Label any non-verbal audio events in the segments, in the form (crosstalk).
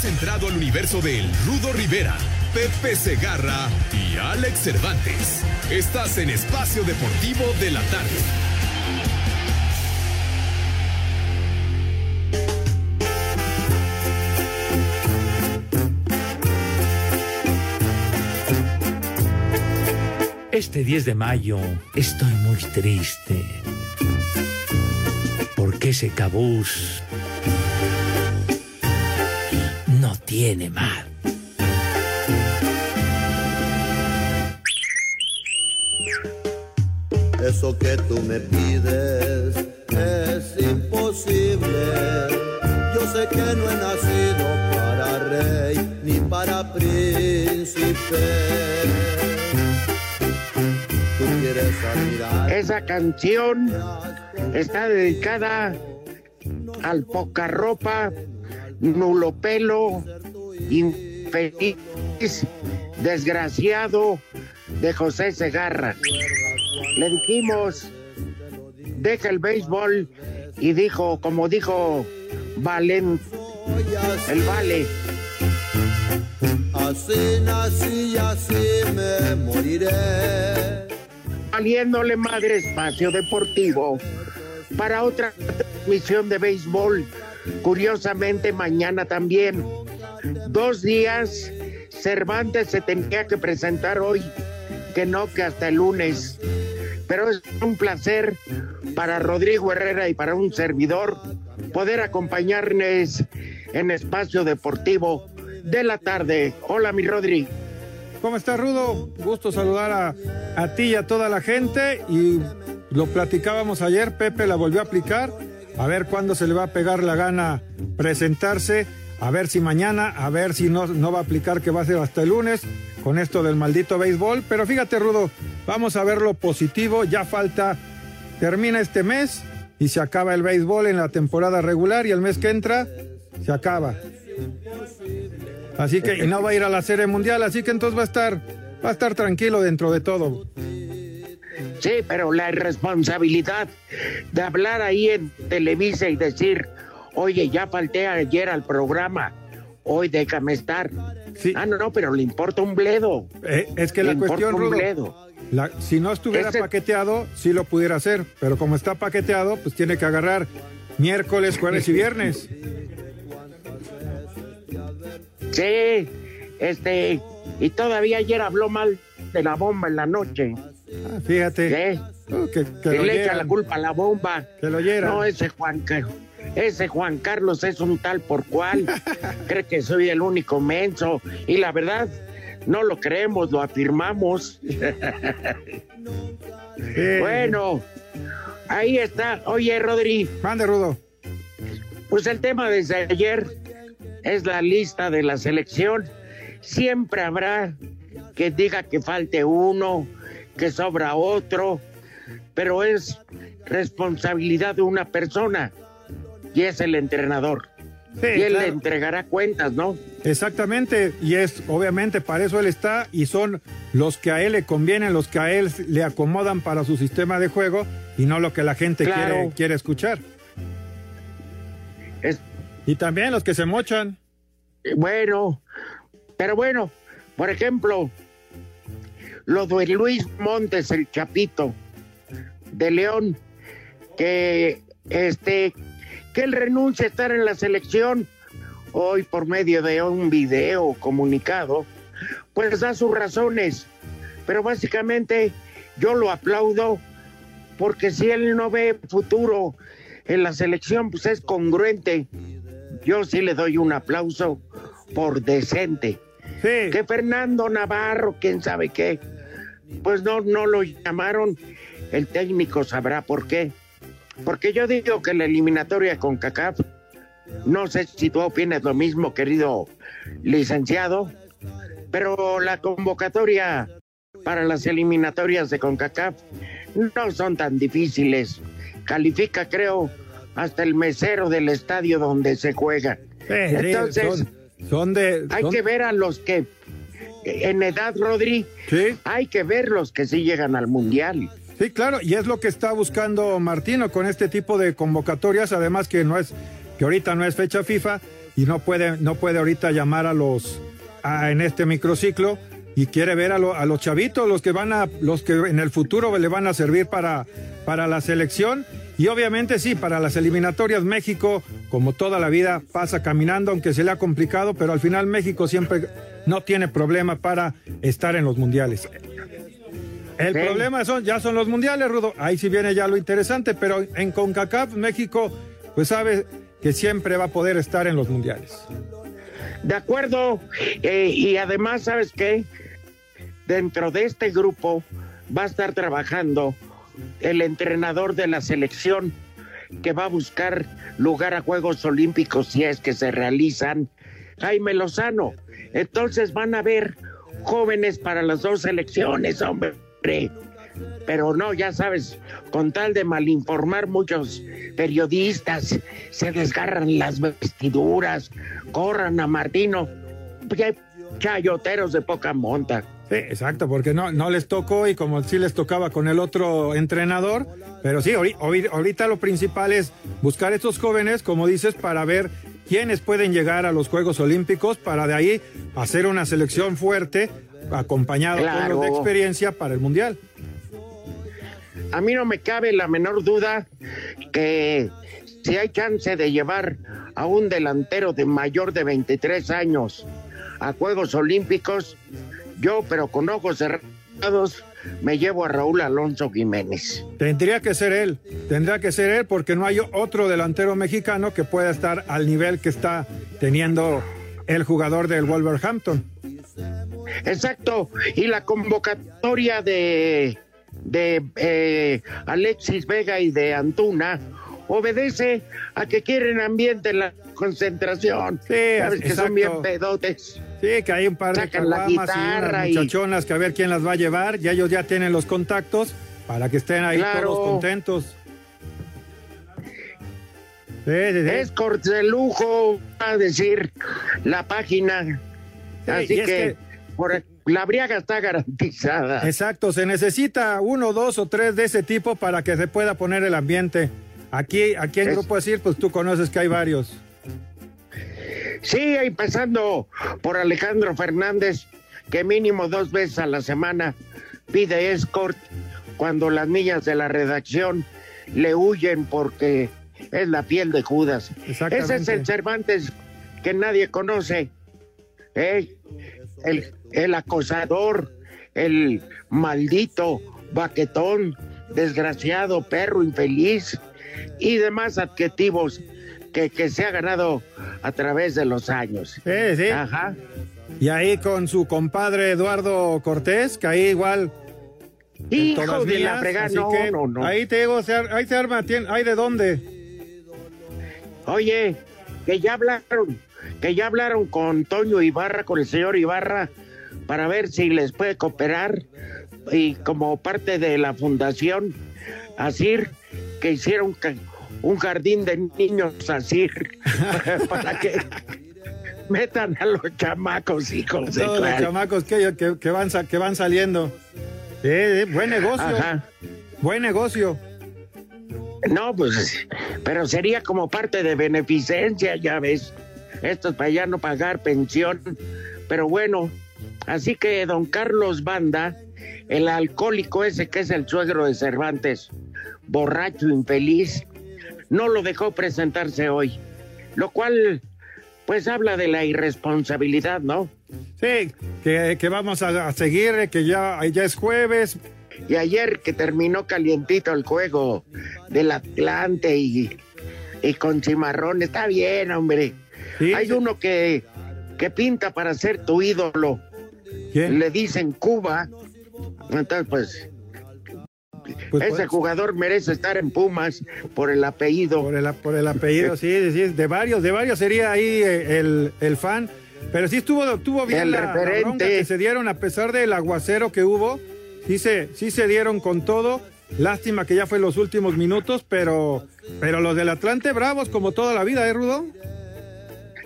Has entrado al universo de Rudo Rivera, Pepe Segarra y Alex Cervantes. Estás en Espacio Deportivo de la Tarde. Este 10 de mayo estoy muy triste. Porque ese cabús mal. Eso que tú me pides es imposible. Yo sé que no he nacido para rey ni para príncipe. Tú quieres admirar. Esa canción está dedicada al pocarropa, nulo pelo, infeliz, desgraciado de José Segarra. Le dijimos, deja el béisbol y dijo, como dijo Valen, el vale. Así nací y así me moriré. Valiéndole madre espacio deportivo para otra transmisión de béisbol. Curiosamente, mañana también. Dos días, Cervantes se tenía que presentar hoy, que no, que hasta el lunes. Pero es un placer para Rodrigo Herrera y para un servidor poder acompañarles en espacio deportivo de la tarde. Hola, mi Rodri. ¿Cómo estás, Rudo? Gusto saludar a, a ti y a toda la gente. Y lo platicábamos ayer, Pepe la volvió a aplicar. A ver cuándo se le va a pegar la gana presentarse. A ver si mañana, a ver si no, no va a aplicar que va a ser hasta el lunes con esto del maldito béisbol. Pero fíjate, Rudo, vamos a ver lo positivo. Ya falta, termina este mes y se acaba el béisbol en la temporada regular y el mes que entra se acaba. Así que y no va a ir a la serie mundial, así que entonces va a estar va a estar tranquilo dentro de todo. Sí, pero la irresponsabilidad de hablar ahí en Televisa y decir, oye, ya falté ayer al programa, hoy déjame estar. Sí. Ah, no, no, pero le importa un bledo. Eh, es que Le la importa cuestión, un Rudo, bledo. la- si no estuviera Ese- paqueteado, sí lo pudiera hacer, pero como está paqueteado, pues tiene que agarrar miércoles, jueves y viernes. Sí, este, y todavía ayer habló mal de la bomba en la noche. Ah, fíjate. Oh, que, que Que le echa la culpa a la bomba. Que lo oyeran. No, ese Juan, Ca- ese Juan Carlos es un tal por cual. (laughs) Cree que soy el único menso. Y la verdad, no lo creemos, lo afirmamos. Sí. Bueno, ahí está. Oye, Rodri, Mande, Rudo. pues el tema desde ayer es la lista de la selección. Siempre habrá que diga que falte uno, que sobra otro, pero es responsabilidad de una persona y es el entrenador. Sí, y él claro. le entregará cuentas, ¿no? Exactamente, y es obviamente para eso él está y son los que a él le convienen, los que a él le acomodan para su sistema de juego y no lo que la gente Claro. quiere, quiere escuchar. Es, Y también los que se mochan. Eh, Bueno, pero bueno, por ejemplo, lo de Luis Montes, el Chapito de León, que este que él renuncia a estar en la selección hoy por medio de un video comunicado, pues da sus razones, pero básicamente yo lo aplaudo porque si él no ve futuro en la selección, pues es congruente. Yo sí le doy un aplauso por decente. Sí, Que Fernando Navarro, quién sabe qué, pues no, no lo llamaron. El técnico sabrá por qué. Porque yo digo que la eliminatoria con CACAF, no sé si tú opinas lo mismo, querido licenciado, pero la convocatoria para las eliminatorias de CONCACAF no son tan difíciles. Califica, creo, hasta el mesero del estadio donde se juega. Entonces, son, son de... hay que ver a los que en edad, Rodri, Sí, hay que ver los que sí llegan al mundial. Sí, claro, y es lo que está buscando Martino con este tipo de convocatorias, además que no es, que ahorita no es fecha FIFA, y no puede, no puede ahorita llamar a los, en este microciclo y quiere ver a, a, los chavitos, los que van a, los que en el futuro le van a servir para, para la selección. Y obviamente sí, para las eliminatorias México, como toda la vida, pasa caminando, aunque se le ha complicado, pero al final México siempre no tiene problema para estar en los mundiales. El problema son, ya son los mundiales, Rudo. Ahí sí viene ya lo interesante, pero en CONCACAF México, pues sabe que siempre va a poder estar en los mundiales. De acuerdo. Eh, y además, ¿sabes qué? Dentro de este grupo va a estar trabajando el entrenador de la selección que va a buscar lugar a Juegos Olímpicos si es que se realizan, Jaime Lozano. Entonces van a ver jóvenes para las dos selecciones, hombre. Pero no, ya sabes, con tal de malinformar muchos periodistas, se desgarran las vestiduras, corran a Martino, chayoteros de poca monta. Sí, exacto, porque no, no les tocó y como sí les tocaba con el otro entrenador, pero sí, ahorita lo principal es buscar estos jóvenes, como dices, para ver quiénes pueden llegar a los Juegos Olímpicos, para de ahí hacer una selección fuerte, acompañado de experiencia para el Mundial. A mí no me cabe la menor duda que si hay chance de llevar a un delantero de mayor de 23 años a Juegos Olímpicos, yo, pero con ojos cerrados, me llevo a Raúl Alonso Jiménez. Tendría que ser él, tendría que ser él porque no hay otro delantero mexicano que pueda estar al nivel que está teniendo el jugador del Wolverhampton. Exacto, y la convocatoria de, de eh, Alexis Vega y de Antuna obedece a que quieren ambiente en la concentración. Sí, que son bien pedotes. Sí, que hay un par de caguamas y muchachonas que a ver quién las va a llevar. Ya ellos ya tienen los contactos para que estén ahí todos contentos. Es corte de lujo, va a decir la página. Así que, por, la briaga está garantizada. Exacto, se necesita uno, dos o tres de ese tipo para que se pueda poner el ambiente. Aquí, aquí en Grupo Decir, pues tú conoces que hay varios. Sí, empezando por Alejandro Fernández, que mínimo dos veces a la semana pide escort cuando las niñas de la redacción le huyen porque es la piel de Judas. Ese es el Cervantes que nadie conoce. ¿eh? El, el acosador, el maldito, baquetón, desgraciado, perro infeliz y demás adjetivos que, que se ha ganado a través de los años. Sí, sí. Ajá. Y ahí con su compadre Eduardo Cortés, que ahí igual. Hijo de la fregada, no, no, Ahí te digo, ahí se arma, ¿hay de dónde? Oye, que ya hablaron, que ya hablaron con Toño Ibarra, con el señor Ibarra, para ver si les puede cooperar y como parte de la fundación ASIR, que hicieron un jardín de niños así (laughs) para que metan a los chamacos, hijos de Todos los chamacos que, que, van, que van saliendo. Eh, buen negocio. Buen negocio. No, pues, pero sería como parte de beneficencia, ya ves. Esto es para ya no pagar pensión. Pero bueno, así que don Carlos Banda, el alcohólico ese que es el suegro de Cervantes, borracho, infeliz, no lo dejó presentarse hoy, lo cual pues habla de la irresponsabilidad, ¿no? Sí, que, vamos a, seguir, que ya, ya es jueves. Y ayer que terminó calientito el juego del Atlante y, y con cimarrón, está bien, hombre. Hay uno que, que pinta para ser tu ídolo. Le dicen Cuba. Entonces, pues, pues Ese jugador merece estar en Pumas por el apellido. Por el, por el apellido, sí, sí, de varios, de varios sería ahí eh, el, el fan. Pero sí estuvo, estuvo bien el la, bronca que se dieron a pesar del aguacero que hubo. Sí se, sí se dieron con todo. Lástima que ya fue los últimos minutos, pero, pero los del Atlante bravos como toda la vida, ¿eh, Rudo?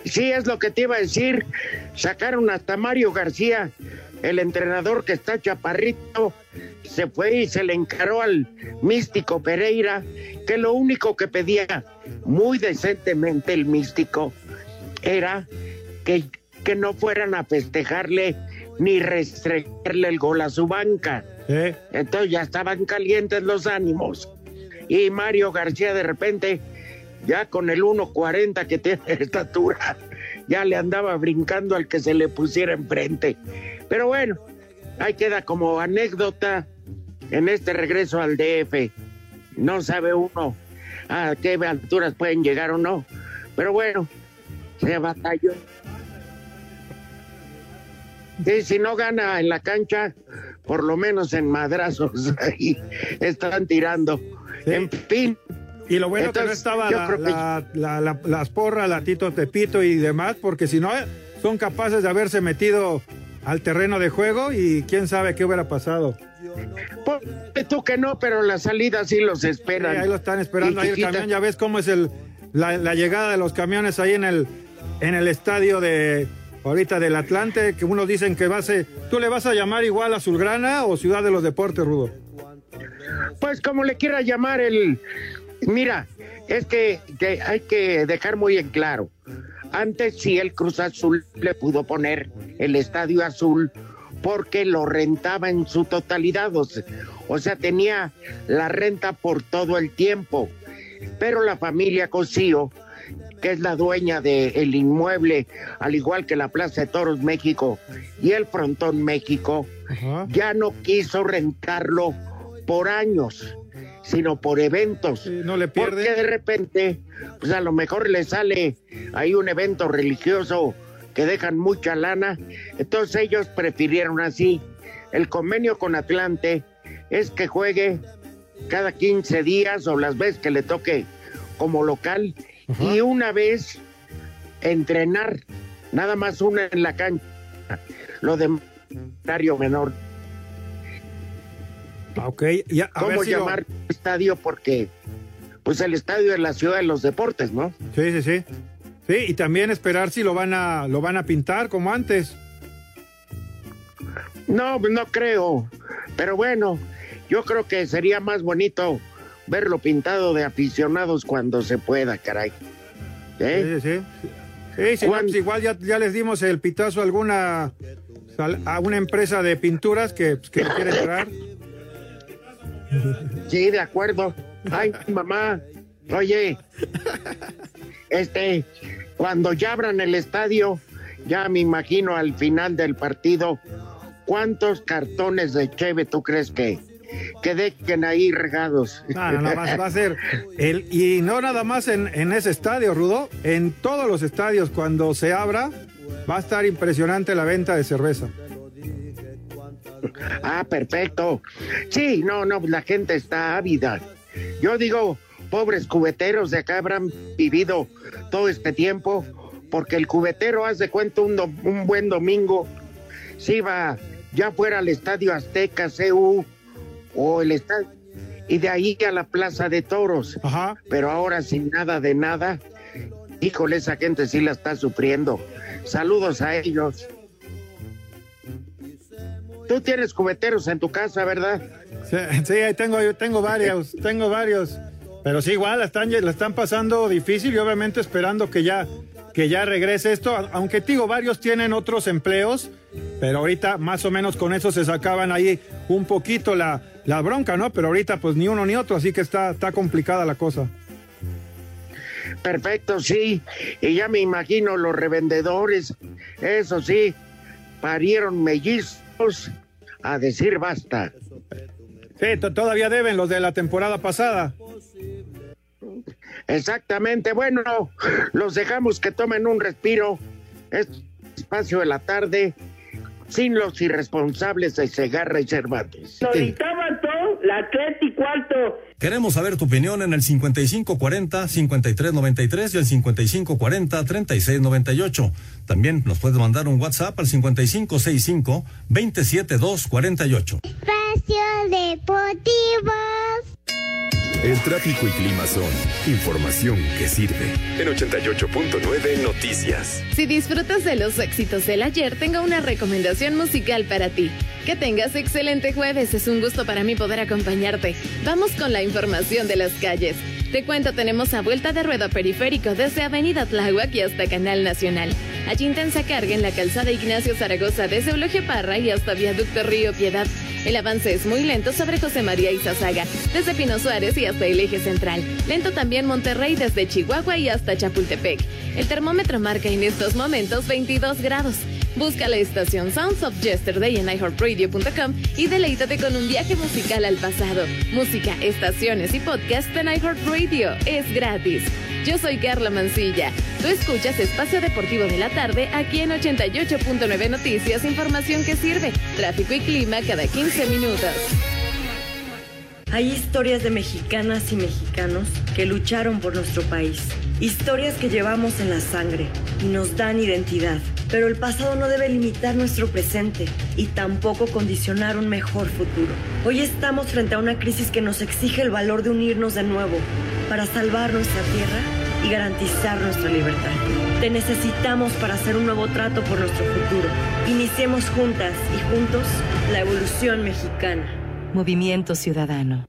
Sí, es lo que te iba a decir. Sacaron hasta Mario García, el entrenador que está chaparrito, se fue y se le encaró al místico Pereira, que lo único que pedía muy decentemente el místico era que, que no fueran a festejarle ni restregarle el gol a su banca. ¿Eh? Entonces ya estaban calientes los ánimos. Y Mario García de repente, ya con el 1.40 que tiene de estatura, ya le andaba brincando al que se le pusiera enfrente. Pero bueno, ahí queda como anécdota en este regreso al DF. No sabe uno a qué alturas pueden llegar o no. Pero bueno, se batalló. Y si no gana en la cancha, por lo menos en madrazos (laughs) ahí están tirando. Sí. En fin, Y lo bueno que no Entonces, estaba la, que- la- la- la- las porras, la Tito Tepito y demás, porque si no, eh, son capaces de haberse metido al terreno de juego y quién sabe qué hubiera pasado. Pues, tú que no, pero la salida sí los Sí, esperan. ahí lo están esperando, ahí el camión, ya ves cómo es el, la, la llegada de los camiones ahí en el, en el estadio de ahorita del Atlante, que unos dicen que va a ser, ¿tú le vas a llamar igual Azulgrana o Ciudad de los Deportes, Rudo? Pues como le quiera llamar el... Mira, es que, que hay que dejar muy en claro. Antes sí el Cruz Azul le pudo poner el Estadio Azul porque lo rentaba en su totalidad. O sea, o sea, tenía la renta por todo el tiempo. Pero la familia Cosío, que es la dueña del inmueble, al igual que la Plaza de Toros México y el Frontón México, Ajá. ya no quiso rentarlo por años, sino por eventos. No le Porque pierde. de repente, pues a lo mejor le sale ahí un evento religioso que dejan mucha lana. Entonces ellos prefirieron así. El convenio con Atlante es que juegue cada 15 días o las veces que le toque como local y una vez entrenar, nada más una en la cancha. Lo de horario menor. Ah, Ok, ya, a ver ¿Cómo lo- llamar estadio? Porque pues el estadio es la ciudad de los deportes, ¿no? Sí, sí, sí. Sí, y también esperar si lo van a, lo van a pintar como antes. No, no creo. Pero bueno, yo creo que sería más bonito verlo pintado de aficionados cuando se pueda, caray. ¿Eh? Sí, sí, sí. Pues igual ya, ya les dimos el pitazo a alguna a una empresa de pinturas que, pues, que quiere entrar. Sí, de acuerdo. Ay, mamá, oye, este, cuando ya abran el estadio, ya me imagino al final del partido, ¿cuántos cartones de cheve tú crees que, que dejen ahí regados? No, no, no, va, va a ser el y no nada más en, en ese estadio, Rudo, en todos los estadios cuando se abra va a estar impresionante la venta de cerveza. Ah, perfecto. Sí, no, no, la gente está ávida. Yo digo, pobres cubeteros de acá habrán vivido todo este tiempo, porque el cubetero hace cuenta un, do- un buen domingo, si va ya fuera al Estadio Azteca, CU, o el estadio, y de ahí a la Plaza de Toros. Ajá. Pero ahora sin nada de nada, híjole, esa gente sí la está sufriendo. Saludos a ellos. Tú tienes cubeteros en tu casa, ¿verdad? Sí, sí, ahí tengo, yo tengo varios, (laughs) tengo varios. Pero sí, igual la están, la están pasando difícil y obviamente esperando que ya, que ya regrese esto. Aunque digo, varios tienen otros empleos, pero ahorita más o menos con eso se sacaban ahí un poquito la, la bronca, ¿no? Pero ahorita pues ni uno ni otro, así que está, está complicada la cosa. Perfecto, sí. Y ya me imagino los revendedores, eso sí, parieron mellizos a decir basta. Sí, to- todavía deben los de la temporada pasada. Exactamente, bueno, los dejamos que tomen un respiro. Es espacio de la tarde sin los irresponsables de Segarra y Cervantes. Todo, la tres y cuarto. Queremos saber tu opinión en el 5540-5393 y el 5540-3698. También nos puedes mandar un WhatsApp al 5565-27248. Espacio Deportivo. El tráfico y clima son información que sirve. En 88.9 Noticias. Si disfrutas de los éxitos del ayer, tengo una recomendación musical para ti. Que tengas excelente jueves, es un gusto para mí poder acompañarte. Vamos con la información de las calles. Te cuento, tenemos a vuelta de rueda periférico desde Avenida Tláhuac y hasta Canal Nacional. Allí intensa carga en la calzada Ignacio Zaragoza desde Eulogio Parra y hasta Viaducto Río Piedad. El avance es muy lento sobre José María Izazaga, desde Pino Suárez y hasta el eje central. Lento también Monterrey desde Chihuahua y hasta Chapultepec. El termómetro marca en estos momentos 22 grados. Busca la estación Sounds of Yesterday en iHeartRadio.com y deleítate con un viaje musical al pasado. Música, estaciones y podcast en iHeartRadio. Es gratis. Yo soy Carla Mancilla. Tú escuchas Espacio Deportivo de la Tarde aquí en 88.9 Noticias, información que sirve, tráfico y clima cada 15 minutos. Hay historias de mexicanas y mexicanos que lucharon por nuestro país. Historias que llevamos en la sangre y nos dan identidad. Pero el pasado no debe limitar nuestro presente y tampoco condicionar un mejor futuro. Hoy estamos frente a una crisis que nos exige el valor de unirnos de nuevo para salvar nuestra tierra y garantizar nuestra libertad. Te necesitamos para hacer un nuevo trato por nuestro futuro. Iniciemos juntas y juntos la evolución mexicana. Movimiento Ciudadano.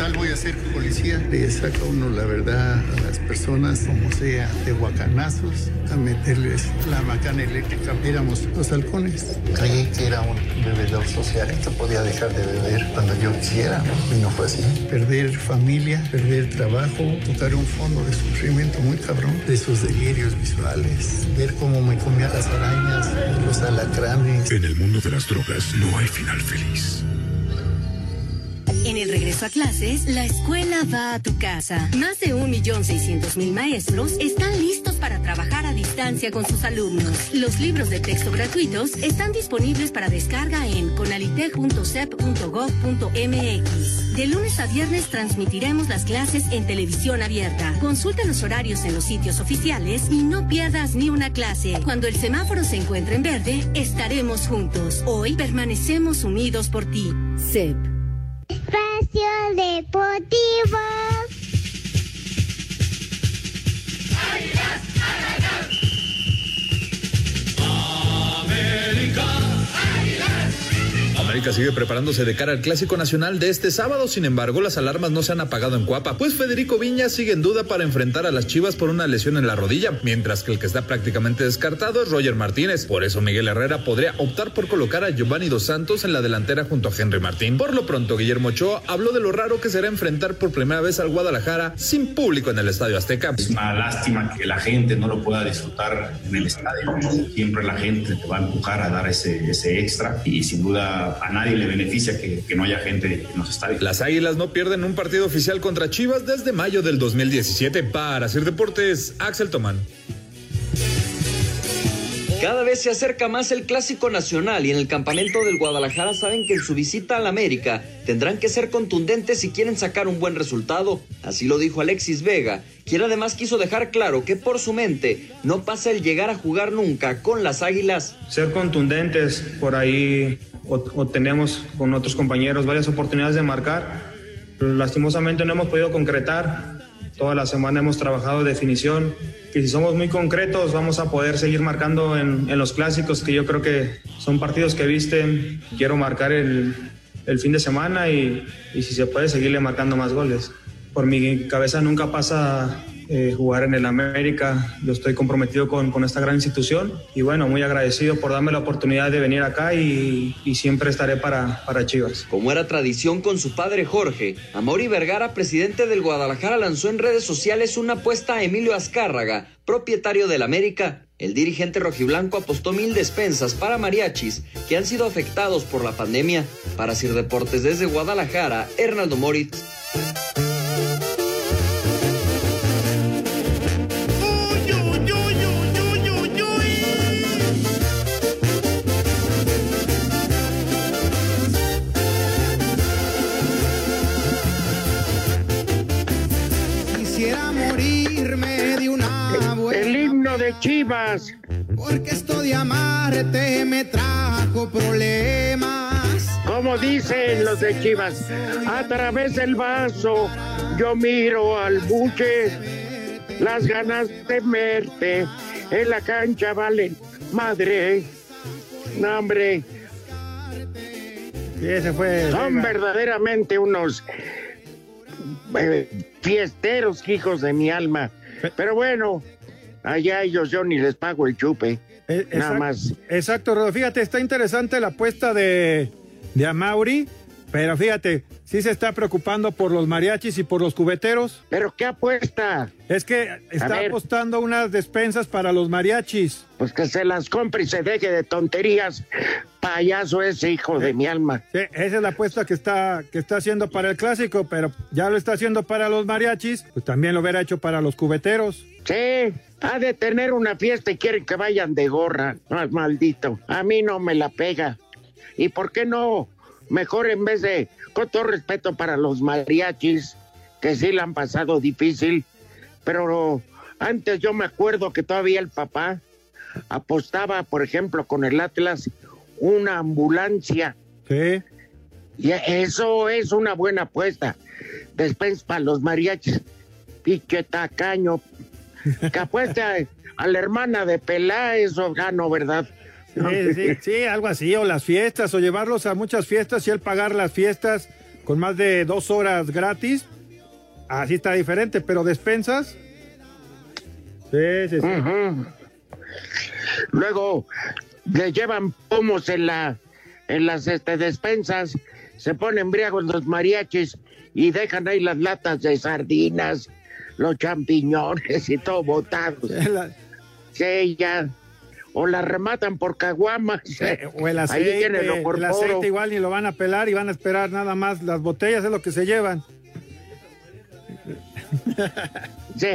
Total, voy a ser policía. Le saca uno la verdad a las personas, como sea, de guacanazos, a meterles la macana eléctrica. Éramos los halcones. Creí que era un bebedor social, que podía dejar de beber cuando yo quisiera, y no fue así. Perder familia, perder trabajo, tocar un fondo de sufrimiento muy cabrón, de esos delirios visuales, ver cómo me comía las arañas, los alacranes. En el mundo de las drogas no hay final feliz. En el regreso a clases, la escuela va a tu casa. Más de 1.600.000 maestros están listos para trabajar a distancia con sus alumnos. Los libros de texto gratuitos están disponibles para descarga en conalite.sep.gov.mx. De lunes a viernes transmitiremos las clases en televisión abierta. Consulta los horarios en los sitios oficiales y no pierdas ni una clase. Cuando el semáforo se encuentre en verde, estaremos juntos. Hoy permanecemos unidos por ti. CEP. Espacio Deportivo. América sigue preparándose de cara al Clásico Nacional de este sábado, sin embargo, las alarmas no se han apagado en Cuapa, pues Federico Viña sigue en duda para enfrentar a las Chivas por una lesión en la rodilla, mientras que el que está prácticamente descartado es Roger Martínez. Por eso Miguel Herrera podría optar por colocar a Giovanni Dos Santos en la delantera junto a Henry Martín. Por lo pronto, Guillermo Ochoa habló de lo raro que será enfrentar por primera vez al Guadalajara sin público en el Estadio Azteca. Es una lástima que la gente no lo pueda disfrutar en el estadio. Siempre la gente te va a empujar a dar ese, ese extra y sin duda a nadie le beneficia que, que, no haya gente en los estadios. Las Águilas no pierden un partido oficial contra Chivas desde mayo del 2017. Para hacer deportes, Axel Tomán. Cada vez se acerca más el Clásico Nacional y en el campamento del Guadalajara saben que en su visita al América tendrán que ser contundentes si quieren sacar un buen resultado. Así lo dijo Alexis Vega, quien además quiso dejar claro que por su mente no pasa el llegar a jugar nunca con las Águilas. Ser contundentes, por ahí o, o tenemos con otros compañeros varias oportunidades de marcar. Lastimosamente no hemos podido concretar. Toda la semana hemos trabajado definición y si somos muy concretos vamos a poder seguir marcando en, en, los clásicos que yo creo que son partidos que visten. Quiero marcar el, el fin de semana y, y, si se puede seguirle marcando más goles. Por mi cabeza nunca pasa eh, jugar en el América. Yo estoy comprometido con, con, esta gran institución y bueno, muy agradecido por darme la oportunidad de venir acá y, y, siempre estaré para, para Chivas. Como era tradición con su padre Jorge, Amori Vergara, presidente del Guadalajara, lanzó en redes sociales una apuesta a Emilio Azcárraga, propietario del América. El dirigente rojiblanco apostó mil despensas para mariachis que han sido afectados por la pandemia. Para Sir Deportes desde Guadalajara, Hernaldo Moritz. De Chivas. Porque esto de amarte me trajo problemas. Como dicen los de Chivas, a través del vaso yo miro al buche. Las ganas de verte en la cancha valen madre. No, hombre. Y ese fue. Son verdaderamente unos eh, fiesteros, hijos de mi alma. Pero bueno, allá ellos yo ni les pago el chupe. Eh, Nada exact- más. Exacto, Rodo. Fíjate, está interesante la apuesta de, de Amauri, pero fíjate, sí se está preocupando por los mariachis y por los cubeteros. ¿Pero qué apuesta? Es que está apostando unas despensas para los mariachis. Pues que se las compre y se deje de tonterías. Payaso ese hijo de mi alma. Sí, esa es la apuesta que está, que está haciendo para el clásico, pero ya lo está haciendo para los mariachis, pues también lo hubiera hecho para los cubeteros. Sí, ha de tener una fiesta y quieren que vayan de gorra. Maldito. A mí no me la pega. ¿Y por qué no? Mejor en vez de, con todo respeto para los mariachis, que sí la han pasado difícil, pero antes yo me acuerdo que todavía el papá apostaba, por ejemplo, con el Atlas, una ambulancia. Sí. Y eso es una buena apuesta. Después para los mariachis, piche tacaño. Que apueste a, (laughs) a la hermana de Pelá, eso gano, ¿verdad? Sí, sí, sí, algo así, o las fiestas, o llevarlos a muchas fiestas y él pagar las fiestas con más de dos horas gratis. Así está diferente, pero despensas. Sí, sí, sí. Luego le llevan pomos en la en las este, despensas, se ponen briagos los mariachis y dejan ahí las latas de sardinas, los champiñones y todo botado. (laughs) Sí, ya. O la rematan por caguamas. O el (laughs) Ahí aceite, el aceite igual ni lo van a pelar y van a esperar nada más. Las botellas es lo que se llevan. Sí,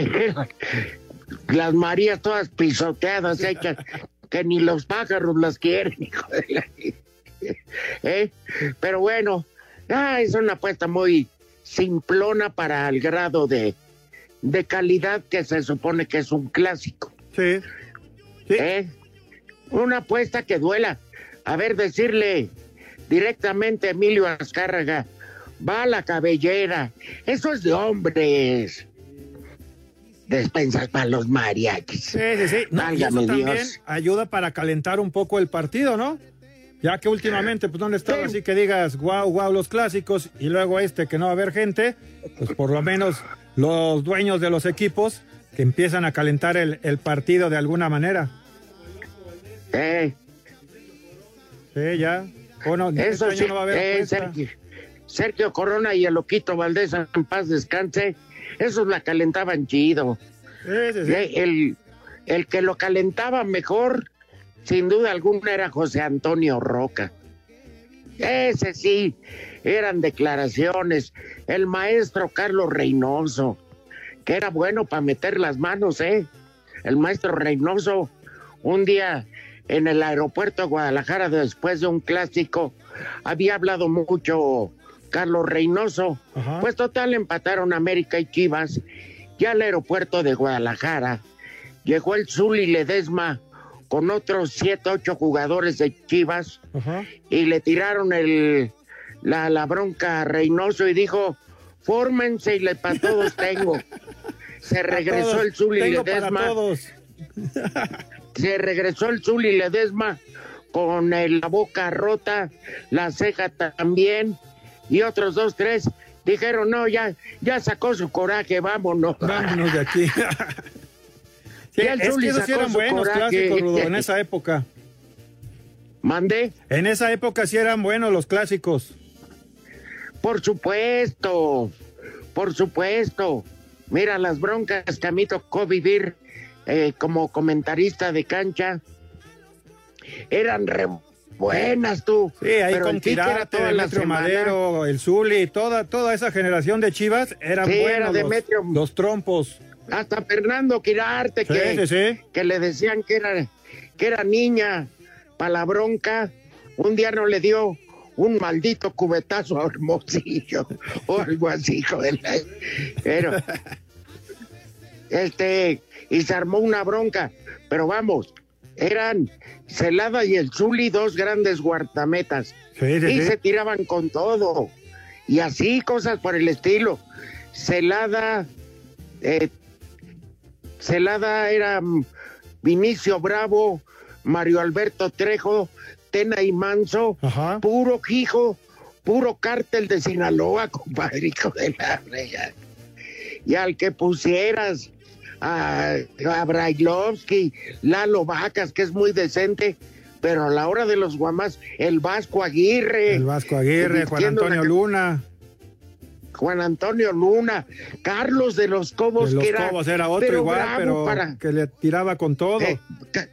las Marías todas pisoteadas, hechas, que ni los pájaros las quieren, hijo de la- (laughs) ¿Eh? Pero bueno, ah, es una apuesta muy simplona para el grado de, de calidad que se supone que es un clásico. Sí. ¿Eh? Una apuesta que duela. A ver, decirle directamente a Emilio Azcárraga, va a la cabellera. Eso es de hombres. Despensas para los mariachis. Sí, sí, sí. No, eso también Dios. ayuda para calentar un poco el partido, ¿no? Ya que últimamente pues no estado así que digas, wow, wow, los clásicos, y luego este que no va a haber gente, pues por lo menos los dueños de los equipos que empiezan a calentar el, el partido de alguna manera. Eh, Sí, ya. O no, este eso año sí, no va a haber eh. Sergio, Sergio Corona y el Loquito Valdés en paz descanse. Esos la calentaban chido. Sí, sí, sí. Eh, El, el que lo calentaba mejor, sin duda alguna, era José Antonio Roca. Ese sí, eran declaraciones. El maestro Carlos Reynoso, que era bueno para meter las manos, ¿eh? El maestro Reynoso, un día en el aeropuerto de Guadalajara, después de un clásico, había hablado mucho Carlos Reynoso. Pues total, empataron América y Chivas. Ya al aeropuerto de Guadalajara llegó el Zuli Ledesma con otros siete, ocho jugadores de Chivas y le tiraron el, la, la bronca a Reynoso y dijo, fórmense y le para todos tengo. (laughs) Se regresó el Zuli tengo para Ledesma. todos. (laughs) Se regresó el Zuli Ledesma con el- la boca rota, la ceja también, y otros dos, tres dijeron, no, ya, ya sacó su coraje, vámonos. Vámonos de aquí. (laughs) Sí, el es que Zuli esos sacó eran su buenos coraje. clásicos, Rudo, en esa época. ¿Mandé? En esa época sí eran buenos los clásicos. Por supuesto, por supuesto. Mira las broncas que a mí tocó vivir eh, como comentarista de cancha. Eran re buenas tú. Sí, ahí Pero con el la Demetrio. Madero, el Zuli, toda, toda esa generación de Chivas eran Sí, era buenos los, Demetrio. los trompos. Hasta Fernando Quirarte, Sí, que, sí, que le decían que era, que era niña para la bronca. Un día no le dio un maldito cubetazo a Hermosillo (laughs) o algo así, hijo de la... Pero, este, y se armó una bronca. Pero vamos, eran Celada y el Zuli dos grandes guardametas. Sí, sí, y sí. se tiraban con todo. Y así cosas por el estilo. Celada, eh, Celada era Vinicio Bravo, Mario Alberto Trejo, Tena y Manso, puro hijo, puro cártel de Sinaloa, (laughs) compadre, hijo de la rega. y al que pusieras a, a Brailovsky, Lalo Vacas, que es muy decente, pero a la hora de los guamas, el Vasco Aguirre. El Vasco Aguirre, Juan Antonio Luna. Juan Antonio Luna, Carlos de los Cobos, de los que era, Cobos era otro pero igual, pero para- que le tiraba con todo. Eh, Ca-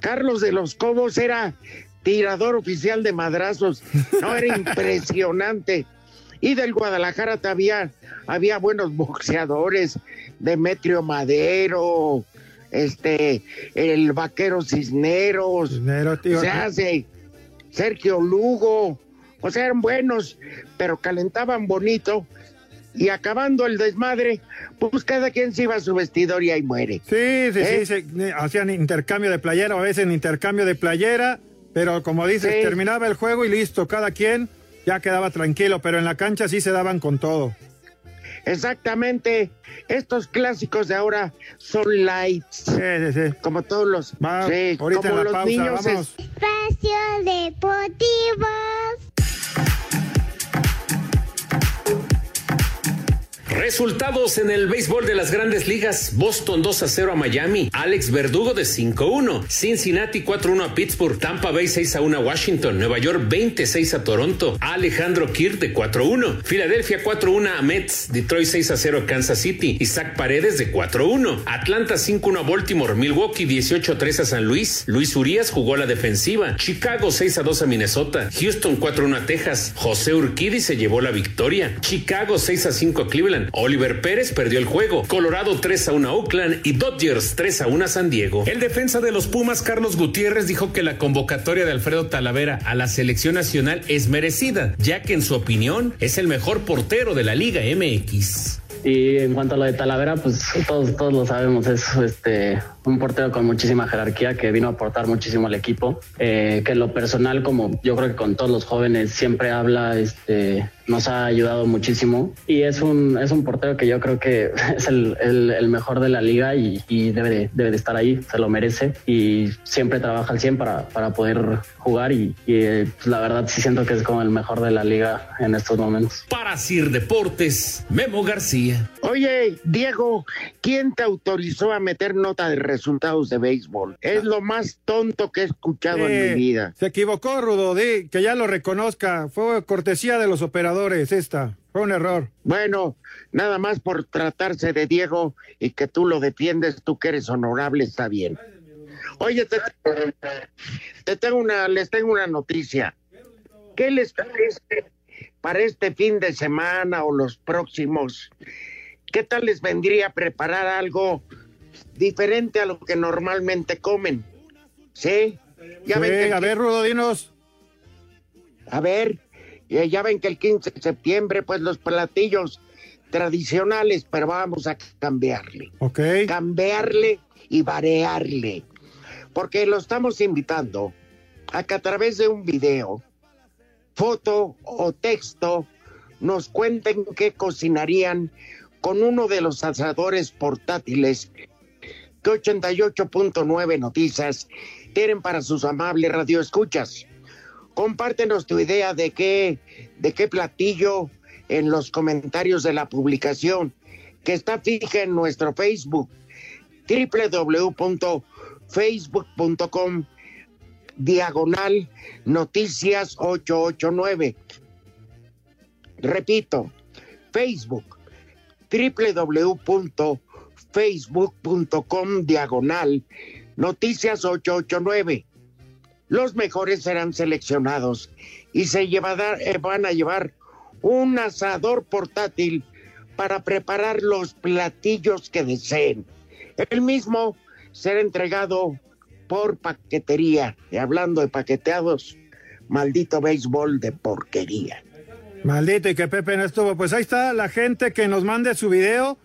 Carlos de los Cobos era tirador oficial de madrazos. No, era (laughs) impresionante. Y del Guadalajara todavía había buenos boxeadores, Demetrio Madero, este, el vaquero Cisneros, Cisneros, tío. se hace Sergio Lugo, o sea, eran buenos, pero calentaban bonito. Y acabando el desmadre, pues cada quien se iba a su vestidor y ahí muere. Sí, sí, ¿Eh? sí, se- ne- hacían intercambio de playera, a veces intercambio de playera, pero como dices, Sí. terminaba el juego y listo, cada quien ya quedaba tranquilo, pero en la cancha sí se daban con todo. Exactamente. Estos clásicos de ahora son lights. Sí, sí, sí. Como todos los. Va, sí, ahorita como en la los pausa, niños. vamos. es- Espacio Deportivo. Resultados en el béisbol de las grandes ligas. Boston 2 a 0 a Miami. Alex Verdugo de 5-1. Cincinnati 4-1 a Pittsburgh. Tampa Bay 6 a 1 a Washington. Nueva York 26 a Toronto. Alejandro Kirk de 4-1. Filadelfia 4-1 a Mets. Detroit 6 a 0 a Kansas City. Isaac Paredes de 4-1. Atlanta 5-1 a Baltimore. Milwaukee 18 a 3 a San Luis. Luis Urias jugó la defensiva. Chicago 6 a 2 a Minnesota. Houston 4-1 a Texas. José Urquidi se llevó la victoria. Chicago 6 a 5 a Cleveland. Oliver Pérez perdió el juego. Colorado 3 a 1 a Oakland y Dodgers 3 a 1 a San Diego. El defensa de los Pumas, Carlos Gutiérrez, dijo que la convocatoria de Alfredo Talavera a la selección nacional es merecida, ya que en su opinión es el mejor portero de la Liga MX. Y en cuanto a lo de Talavera, pues todos, todos lo sabemos, es este un portero con muchísima jerarquía que vino a aportar muchísimo al equipo, eh, que en lo personal, como yo creo que con todos los jóvenes siempre habla, este, nos ha ayudado muchísimo y es un, es un portero que yo creo que (laughs) es el, el- el mejor de la liga y, y debe, de, debe de estar ahí, se lo merece y siempre trabaja al 100 para, para poder jugar y, y, eh, pues, la verdad sí siento que es como el mejor de la liga en estos momentos. Para Sir Deportes, Memo García. Oye, Diego, ¿quién te autorizó a meter nota de resultados de béisbol? Es lo más tonto que he escuchado en Eh, mi vida. Se equivocó, Rudo, di, que ya lo reconozca. Fue cortesía de los operadores esta. Fue un error. Bueno, nada más por tratarse de Diego y que tú lo defiendes, tú que eres honorable, está bien. Oye, te, te tengo una, les tengo una noticia. ¿Qué les parece para este fin de semana o los próximos? ¿Qué tal les vendría preparar algo diferente a lo que normalmente comen? ¿Sí? Sí, ven que a ver, Rudo, dinos. a ver, eh, ya ven que el 15 de septiembre, pues los platillos tradicionales, pero vamos a cambiarle. Ok. Cambiarle y variarle. Porque lo estamos invitando a que a través de un video, foto o texto, nos cuenten qué cocinarían con uno de los asadores portátiles que 88.9 Noticias tienen para sus amables radioescuchas. Compártenos tu idea de qué, de qué platillo en los comentarios de la publicación que está fija en nuestro Facebook www.facebook.com diagonal noticias 889. Repito, Facebook www.facebook.com diagonal noticias 889. Los mejores serán seleccionados y se llevará- eh, van a llevar un asador portátil para preparar los platillos que deseen. El mismo será entregado por paquetería. Y hablando de paqueteados, maldito béisbol de porquería. Maldito y que Pepe no estuvo. Pues ahí está la gente que nos mande su video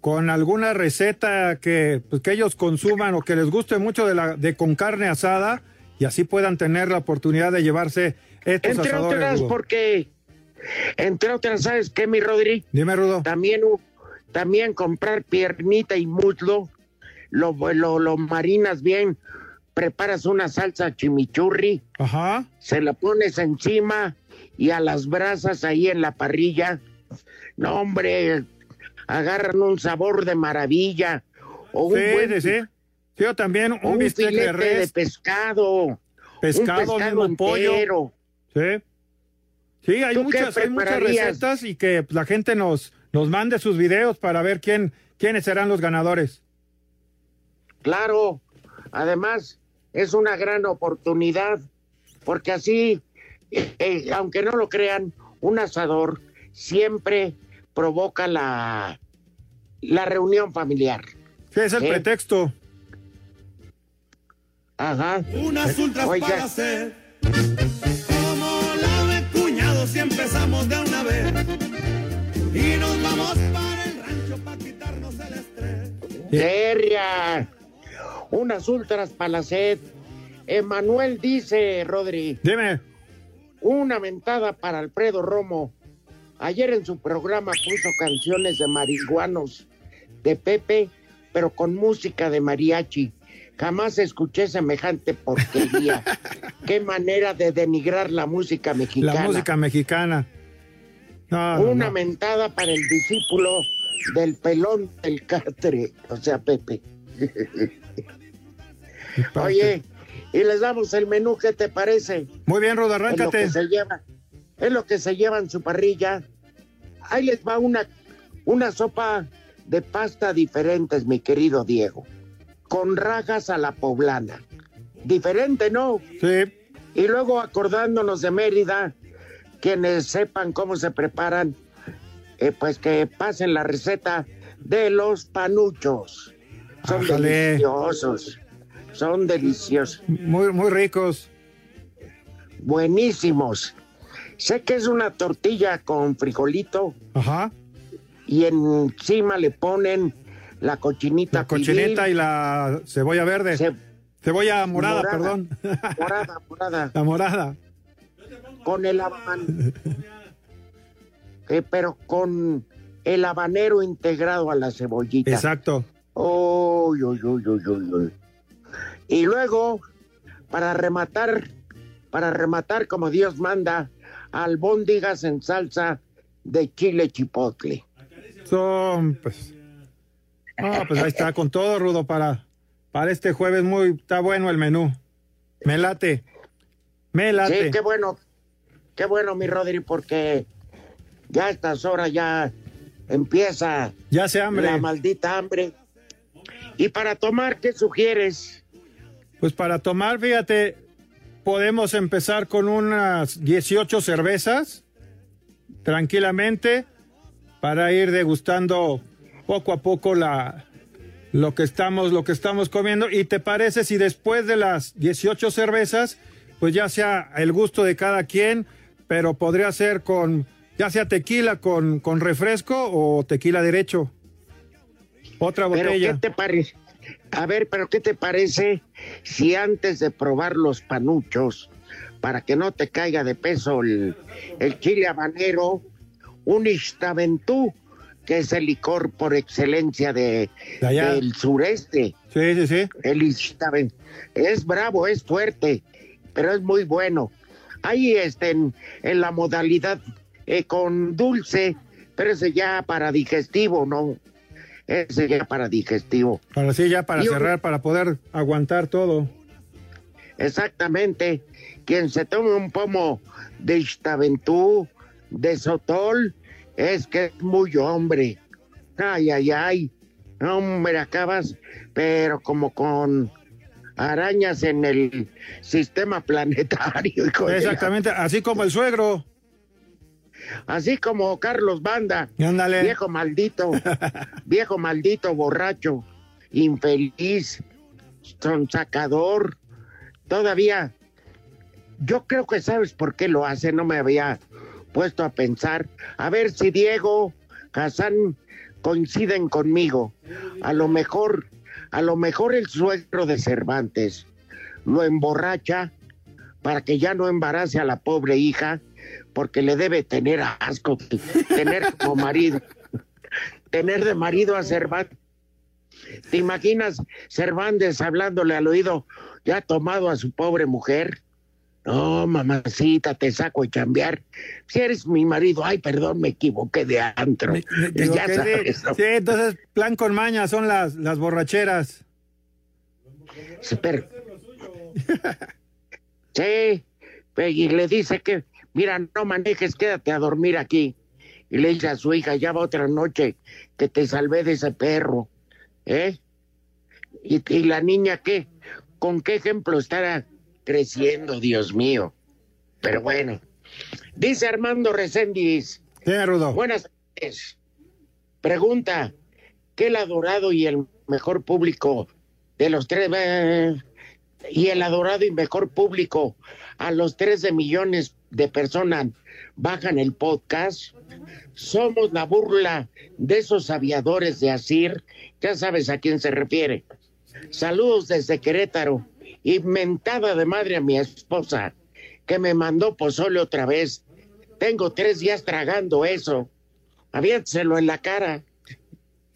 con alguna receta que, pues, que ellos consuman o que les guste mucho de, la, de con carne asada y así puedan tener la oportunidad de llevarse estos Entre asadores. otras, porque, entre otras, ¿sabes qué, mi Rodri? Dime, Rudo. También, también comprar piernita y muslo, lo, lo, lo marinas bien, preparas una salsa chimichurri, Ajá. se la pones encima y a las brasas ahí en la parrilla. No, hombre, agarran un sabor de maravilla. O un Sí, buen, sí, sí. Yo también un, un bistec de res, de pescado. pescado, un pescado pollo. entero. Sí. Sí, hay ¿Tú qué muchas, hay muchas recetas y que la gente nos, nos mande sus videos para ver quién, quiénes serán los ganadores. Claro, además es una gran oportunidad, porque así, eh, eh, aunque no lo crean, un asador siempre provoca la, la reunión familiar. Sí, es el ¿Eh? pretexto. Ajá. Unas ultras Oiga. para hacer. Como la de cuñados y empezamos de una vez. Y nos vamos para el rancho para quitarnos el estrés. Seria. Unas ultras para la sed. Emanuel dice, Rodri. Dime. Una mentada para Alfredo Romo. Ayer en su programa puso canciones de marihuanos de Pepe, pero con música de mariachi. Jamás escuché semejante porquería. (laughs) Qué manera de denigrar la música mexicana. La música mexicana. No, Una no. mentada para el discípulo del pelón del catre, o sea, Pepe. (laughs) Oye, y les damos el menú, ¿qué te parece? Muy bien, Roda, Es lo arráncate. que se lleva, es lo que se lleva en su parrilla. Ahí les va una, una sopa de pasta diferentes, mi querido Diego. Con rajas a la poblana. Diferente, ¿no? Sí. Y luego acordándonos de Mérida, quienes sepan cómo se preparan, eh, pues que pasen la receta de los panuchos. Son deliciosos. Son deliciosos. Muy, muy ricos. Buenísimos. Sé que es una tortilla con frijolito Ajá. y encima le ponen la cochinita. La cochineta pibil, y la cebolla verde. ce- Cebolla morada, Morada. perdón. morada, morada, (laughs) La morada. con el haban- eh, pero con el habanero integrado a la cebollita. Exacto. Uy, uy, uy, uy, uy, uy. Y luego, para rematar, para rematar como Dios manda, albóndigas en salsa de chile chipotle. Son, pues. Ah, pues ahí está, con todo, Rudo, para, para este jueves. Muy, está bueno el menú. Me late. Me late. Sí, qué bueno, qué bueno, mi Rodri, porque ya a estas horas ya empieza Ya se hambre. la maldita hambre. Y para tomar, ¿qué sugieres? Pues para tomar, fíjate, podemos empezar con unas 18 cervezas, tranquilamente, para ir degustando poco a poco la, lo, que estamos, lo que estamos comiendo. ¿Y te parece si después de las 18 cervezas, pues ya sea el gusto de cada quien, pero podría ser con, ya sea tequila con, con refresco o tequila derecho? Otra Pero botella. ¿qué te parece? A ver, pero ¿qué te parece si antes de probar los panuchos, para que no te caiga de peso el, el chile habanero, un Ixtaventú, que es el licor por excelencia de, del sureste? Sí, sí, sí. El es bravo, es fuerte, pero es muy bueno. Ahí este, en, en la modalidad eh, con dulce, pero ese ya para digestivo, ¿no? Ese ya para digestivo. Para sí, ya para Y un- cerrar, para poder aguantar todo. Exactamente. Quien se tome un pomo de Ixtaventú, de Sotol, es que es muy hombre. Ay, ay, ay. Hombre, acabas, pero como con arañas en el sistema planetario. (laughs) hijo de la- Exactamente, así como el suegro. Así como Carlos Banda, Ándale. viejo maldito, (laughs) viejo maldito, borracho, infeliz, sonsacador, todavía. Yo creo que sabes por qué lo hace, no me había puesto a pensar. A ver si Diego, Hassan coinciden conmigo. A lo mejor, a lo mejor el suegro de Cervantes lo emborracha para que ya no embarace a la pobre hija, porque le debe tener asco, tener como marido, tener de marido a Cervantes. ¿Te imaginas Cervantes hablándole al oído, ya tomado a su pobre mujer? No, mamacita, te saco a chambear. Si eres mi marido, ay, perdón, me equivoqué de antro. Ya sabes, sí, ¿no? sí, entonces plan con maña son las, las borracheras. Sí, pe- y le dice que, mira, no manejes, quédate a dormir aquí. Y le dice a su hija, ya va otra noche que te salvé de ese perro, ¿eh? Y, y la niña, ¿qué? ¿Con qué ejemplo estará creciendo, Dios mío? Pero bueno, dice Armando Reséndiz. Rudo. Buenas tardes. Pregunta, ¿qué el adorado y el mejor público de los tres... eh, y el adorado y mejor público a los 13 millones de personas bajan el podcast. Somos la burla de esos aviadores de Asir. Ya sabes a quién se refiere. Saludos desde Querétaro. Y mentada de madre a mi esposa, que me mandó pozole otra vez. Tengo tres días tragando eso. Aviénteselo en la cara.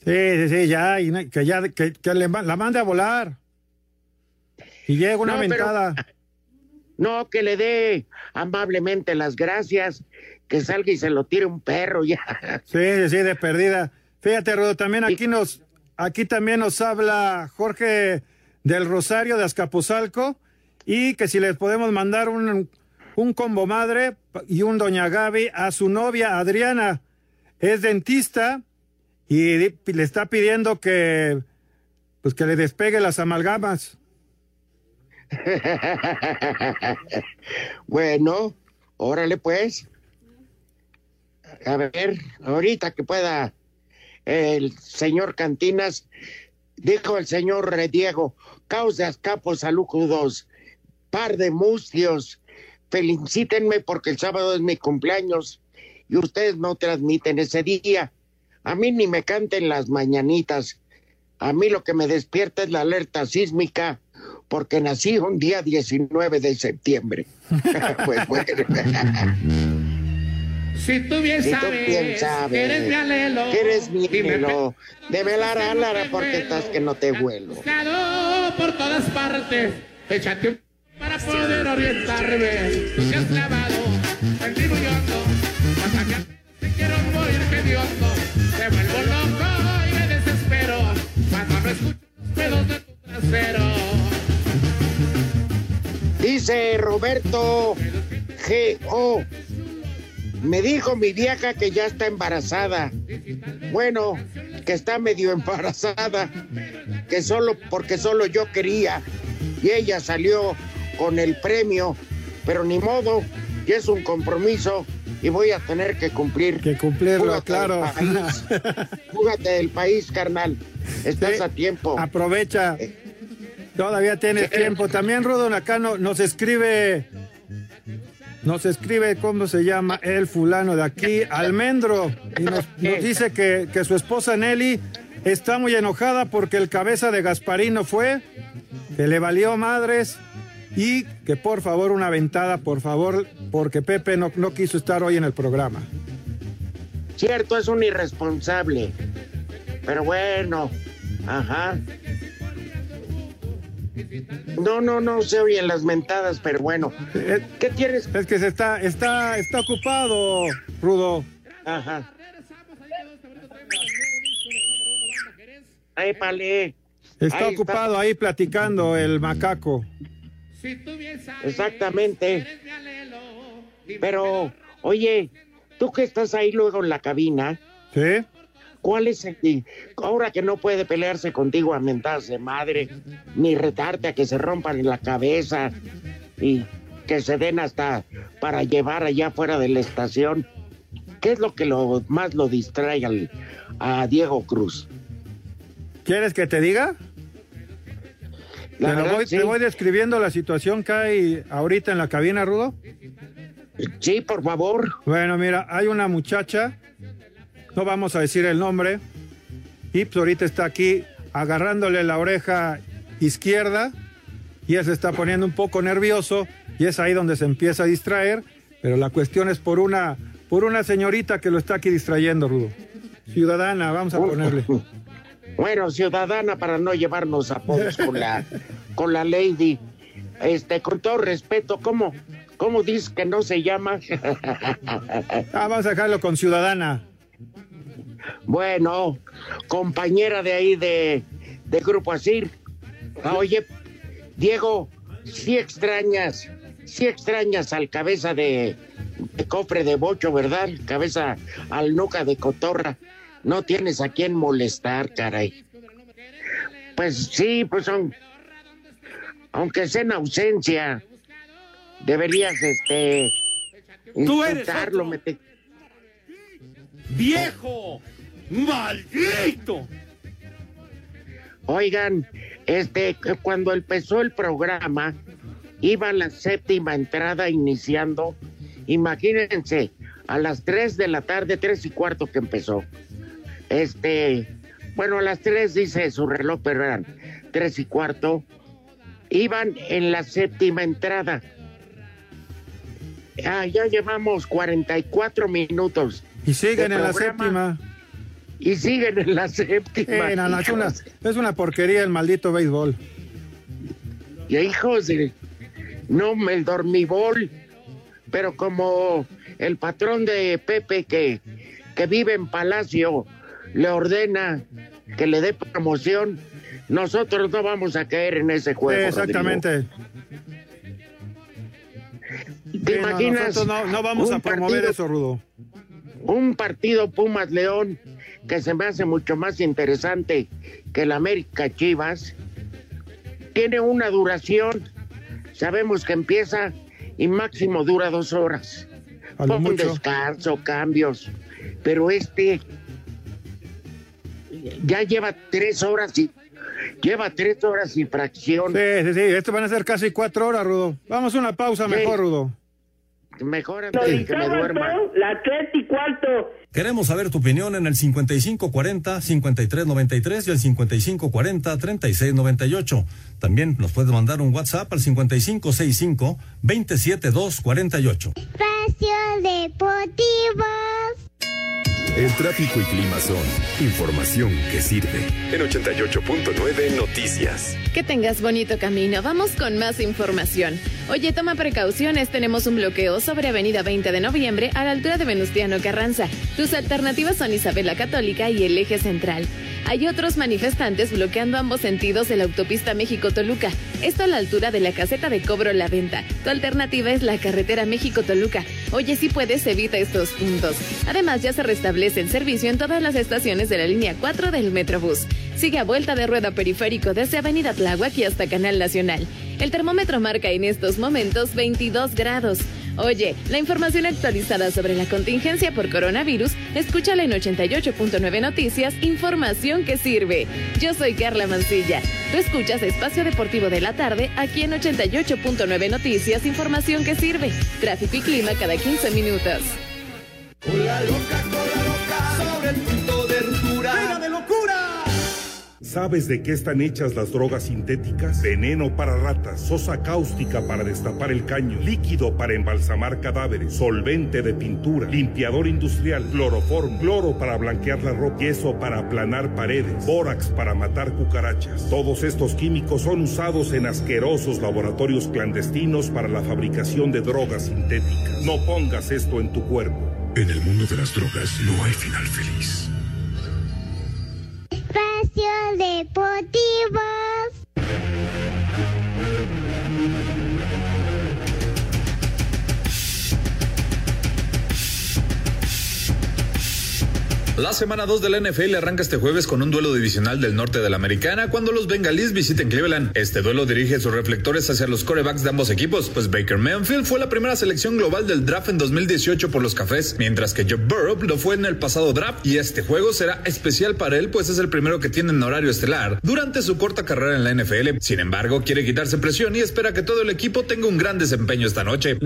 Sí, sí, sí, ya, que ya, que, que le la mande a volar. Y llega una No, pero- mentada. No, que le dé amablemente las gracias, que salga y se lo tire un perro ya. Sí, sí, sí, de perdida. Fíjate, Rodo, también aquí nos, aquí también nos habla Jorge del Rosario de Azcapotzalco y que si les podemos mandar un, un combo madre y un doña Gaby a su novia Adriana. Es dentista y le está pidiendo que, pues que le despegue las amalgamas. (laughs) bueno, órale pues. A ver, ahorita que pueda el señor Cantinas, dijo el señor Diego, causas capos saludos, par de mustios, felicítenme porque el sábado es mi cumpleaños y ustedes no transmiten ese día. A mí ni me canten las mañanitas. A mí lo que me despierta es la alerta sísmica porque nací un día 19 de septiembre. (laughs) pues bueno. (laughs) Si tú bien Si tú sabes, bien sabes que eres mi alelo, que eres mi alelo, de velar a Lara porque estás que no te vuelo. por todas partes, échate un para poder orientarme. Tú te has clavado en mi hondo, hasta que te quiero morir que hondo. Te vuelvo loco y me desespero cuando no escucho los pedos de tu trasero. Dice Roberto G.O. Me dijo mi vieja que ya está embarazada. Bueno, que está medio (laughs) embarazada, que solo porque solo yo quería y ella salió con el premio, pero ni modo, y es un compromiso y voy a tener que cumplir. Que cumplirlo, claro. del país. (laughs) Fúgate del país, carnal. Estás Sí, a tiempo. Aprovecha. Todavía tienes tiempo. También Rodon acá no- nos escribe, nos escribe, ¿cómo se llama? El fulano de aquí, Almendro. Y nos, nos dice que, que su esposa Nelly está muy enojada porque el cabeza de Gasparino fue, que le valió madres y que por favor una ventada, por favor, porque Pepe no, no quiso estar hoy en el programa. Cierto, es un irresponsable. Pero bueno, ajá. No, no, no se oyen las mentadas, pero bueno. ¿Qué tienes? Es que se está, está, está ocupado, Rudo. Ajá. Épale. Está Ahí ocupado ahí platicando el macaco. Exactamente. Pero, oye, tú que estás ahí luego en la cabina. ¿Sí? ¿Cuál es el... Ahora que no puede pelearse contigo a mentadas de madre, ni retarte a que se rompan en la cabeza y que se den hasta para llevar allá fuera de la estación. ¿Qué es lo que lo, más lo distrae al- a Diego Cruz? ¿Quieres que te diga? La te, verdad, voy, sí. te voy describiendo la situación que hay ahorita en la cabina, Rudo. Sí, por favor. Bueno, mira, hay una muchacha, no vamos a decir el nombre, y pues ahorita está aquí agarrándole la oreja izquierda y él se está poniendo un poco nervioso y es ahí donde se empieza a distraer, pero la cuestión es por una, por una señorita que lo está aquí distrayendo, Rudo. Ciudadana, vamos a ponerle. Bueno, ciudadana para no llevarnos a todos con la, con la lady. este, con todo respeto, ¿cómo, cómo dices que no se llama? (laughs) Ah, vamos a dejarlo con Ciudadana. Bueno, compañera de ahí de, de Grupo Asir. Ah, oye, Diego, sí extrañas, sí extrañas al cabeza de, de cofre de bocho, ¿verdad? Cabeza al nuca de cotorra. No tienes a quién molestar, caray. Pues sí, pues son, aunque sea en ausencia, deberías, este, Tú eres intentarlo, otro. mete- ¡Viejo! ¡Maldito! Oigan, este, cuando empezó el programa, iba la séptima entrada iniciando. Imagínense, a las 3 de la tarde, tres y cuarto que empezó. Este, bueno, a las 3 dice su reloj, pero eran tres y cuarto. Iban en la séptima entrada. Ah, ya llevamos 44 minutos. Y siguen en la séptima. Y siguen en la séptima. Eh, no, no, es, una, hijos. es una porquería el maldito béisbol. Y hijos de... No, me el dormibol. Pero como el patrón de Pepe que, que vive en Palacio le ordena que le dé promoción, nosotros no vamos a caer en ese juego. Sí, exactamente. Rodrigo. ¿Te Sí, no, imaginas? no, no vamos a promover partido- eso, Rudo. Un partido Pumas León que se me hace mucho más interesante que el América Chivas. Tiene una duración, sabemos que empieza y máximo dura dos horas. Con mucho. descanso, cambios. Pero este ya lleva tres horas y lleva tres horas y fracción. Sí, sí, sí. Esto van a ser casi cuatro horas, Rudo. Vamos a una pausa mejor, Rudo. Mejor antes de que me duerma. La Atleti cuarto. Queremos saber tu opinión en el 5540-5393 y el 5540-3698. También nos puedes mandar un WhatsApp al 5565-27248. Espacio Deportivo. El tráfico y clima son información que sirve. En 88.9 Noticias. Que tengas bonito camino. Vamos con más información. Oye, toma precauciones. Tenemos un bloqueo sobre Avenida 20 de Noviembre a la altura de Venustiano Carranza. Tus alternativas son Isabel la Católica y el eje central. Hay otros manifestantes bloqueando ambos sentidos de la autopista México-Toluca. Esto a la altura de la caseta de cobro La Venta. Tu alternativa es la carretera México-Toluca. Oye, si puedes, evita estos puntos. Además, ya se restablece el servicio en todas las estaciones de la línea 4 del Metrobús. Sigue a vuelta de rueda periférico desde Avenida Tláhuac y hasta Canal Nacional. El termómetro marca en estos momentos 22 grados. Oye, la información actualizada sobre la contingencia por coronavirus, escúchala en 88.9 Noticias, información que sirve. Yo soy Carla Mancilla. Tú escuchas Espacio Deportivo de la Tarde aquí en 88.9 Noticias, información que sirve. Tráfico y clima cada 15 minutos. Cola loca, cola loca, sobre el punto de ruptura. ¡Pena de locura! ¿Sabes de qué están hechas las drogas sintéticas? Veneno para ratas, sosa cáustica para destapar el caño, líquido para embalsamar cadáveres, solvente de pintura, limpiador industrial, cloroformo, cloro para blanquear la ropa, queso para aplanar paredes, bórax para matar cucarachas. Todos estos químicos son usados en asquerosos laboratorios clandestinos para la fabricación de drogas sintéticas. No pongas esto en tu cuerpo. En el mundo de las drogas no hay final feliz. Espacio Deportivo. La semana 2 de la NFL arranca este jueves con un duelo divisional del norte de la Americana cuando los Bengalíes visiten Cleveland. Este duelo dirige sus reflectores hacia los corebacks de ambos equipos, pues Baker Mayfield fue la primera selección global del draft en 2018 por los Cafés, mientras que Joe Burrow lo fue en el pasado draft y este juego será especial para él, pues es el primero que tiene en horario estelar durante su corta carrera en la NFL. Sin embargo, quiere quitarse presión y espera que todo el equipo tenga un gran desempeño esta noche.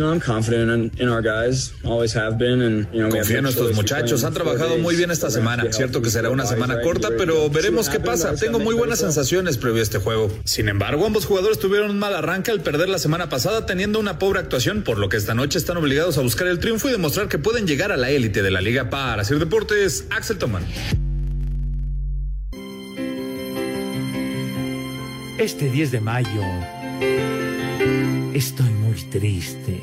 Confío en nuestros muchachos, han trabajado muy bien esta semana. Cierto que será una semana corta, pero veremos qué pasa. Tengo muy buenas sensaciones previo a este juego. Sin embargo, ambos jugadores tuvieron un mal arranque al perder la semana pasada teniendo una pobre actuación, por lo que esta noche están obligados a buscar el triunfo y demostrar que pueden llegar a la élite de la liga. Para hacer deportes, Axel Toman. Este 10 de mayo Estoy muy triste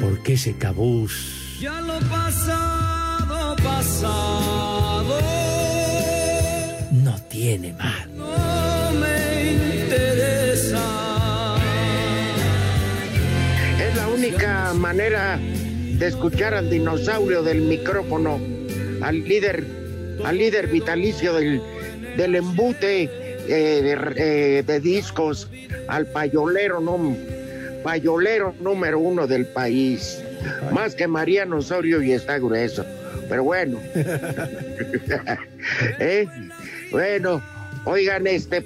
porque ese cabús. Ya lo pasado, pasado. No tiene mal. No me interesa. Es la única manera de escuchar al dinosaurio del micrófono, al líder, al líder vitalicio del, del embute eh, de, eh, de discos, al payolero, no payolero número uno del país. Más que Mariano Osorio y está grueso. Pero bueno. (laughs) ¿Eh? Bueno, oigan, este.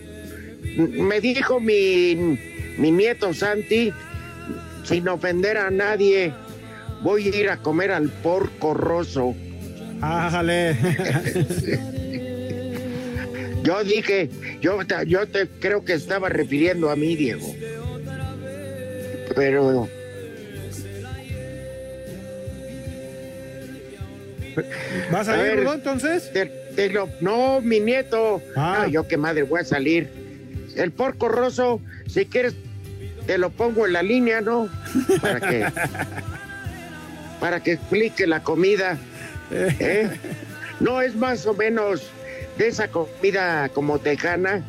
Me dijo mi, mi nieto Santi, sin ofender a nadie, voy a ir a comer al porco roso. Ájale. (laughs) yo dije, yo, yo te creo que estaba refiriendo a mí, Diego pero (laughs) ¿Vas a, ir, entonces? no, mi nieto. Ah. yo qué madre voy a salir. El porco roso, si quieres, te lo pongo en la línea, ¿no? Para que, (laughs) para que explique la comida. ¿eh? No, es más o menos de esa comida como tejana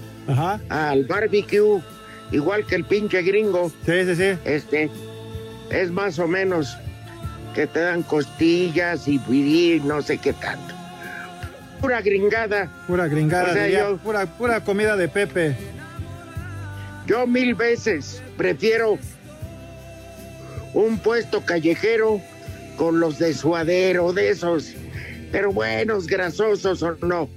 al barbecue igual que el pinche gringo. Sí, sí, sí. Este, es más o menos que te dan costillas y, y no sé qué tanto. Pura gringada. Pura gringada, pura, pura comida de Pepe. Yo mil veces prefiero un puesto callejero con los de suadero, de esos, pero buenos, grasosos o no.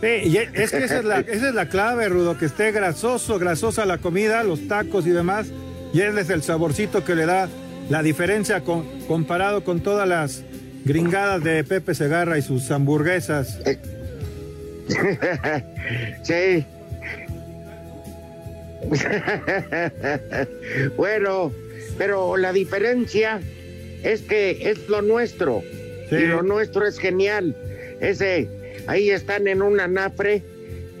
Sí, es que esa es, la, (laughs) esa es la clave, Rudo, que esté grasoso, grasosa la comida, los tacos y demás, y ese es el saborcito que le da la diferencia con, comparado con todas las gringadas de Pepe Segarra y sus hamburguesas. (laughs) sí. (laughs) bueno, pero la diferencia es que es lo nuestro. Y lo nuestro es genial. Ese Ahí están en un anafre,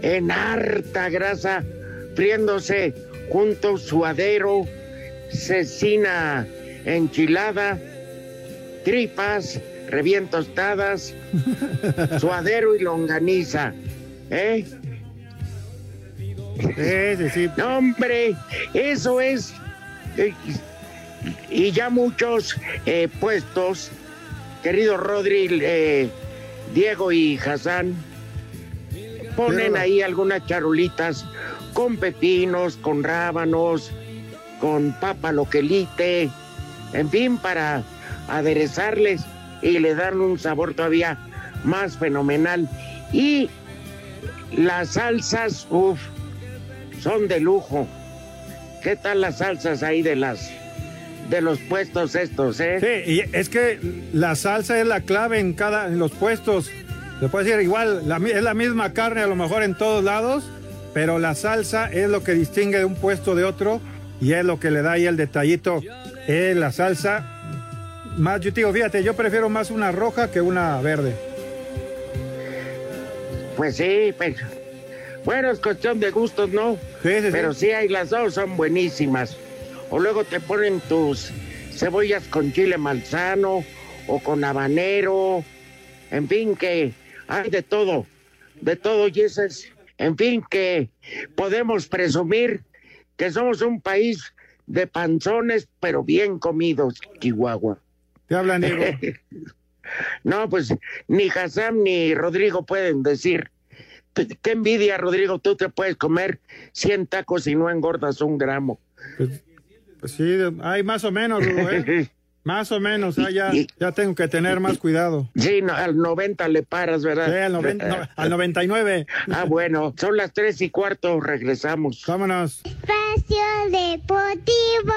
en harta grasa, friéndose junto suadero, cecina enchilada, tripas recién tostadas, (laughs) suadero y longaniza. ¿Eh? No, hombre, eso es. Eh, y ya muchos eh, puestos, querido Rodri, eh, Diego y Hassan ponen ahí algunas charulitas con pepinos, con rábanos, con papa loquelite, en fin, para aderezarles y le dan un sabor todavía más fenomenal. Y las salsas, uff, son de lujo. ¿Qué tal las salsas ahí de las de los puestos estos, ¿eh? Sí, es que la salsa es la clave en cada en los puestos. Se puede decir igual, es la misma carne a lo mejor en todos lados, pero la salsa es lo que distingue de un puesto de otro y es lo que le da ahí el detallito. Es la salsa más, yo digo, fíjate, yo prefiero más una roja que una verde. Pues sí, pero bueno, es cuestión de gustos, ¿no? Sí, sí, pero sí. hay las dos, son buenísimas o luego te ponen tus cebollas con chile malsano o con habanero, en fin que hay de todo, de todo y en fin que podemos presumir que somos un país de panzones pero bien comidos, Chihuahua. ¿Qué hablan, (laughs) Diego? no, pues ni Hassan ni Rodrigo pueden decir. Qué envidia, Rodrigo, tú te puedes comer 100 tacos y no engordas un gramo. Pues, pues sí, hay más o menos, ¿eh? (laughs) Más o menos, ah, ya, ya tengo que tener más cuidado. Sí, al 90 le paras, ¿verdad? Sí, al, 90, al (laughs) 99. Ah, bueno, son las 3 y cuarto, regresamos. Vámonos. Espacio Deportivo.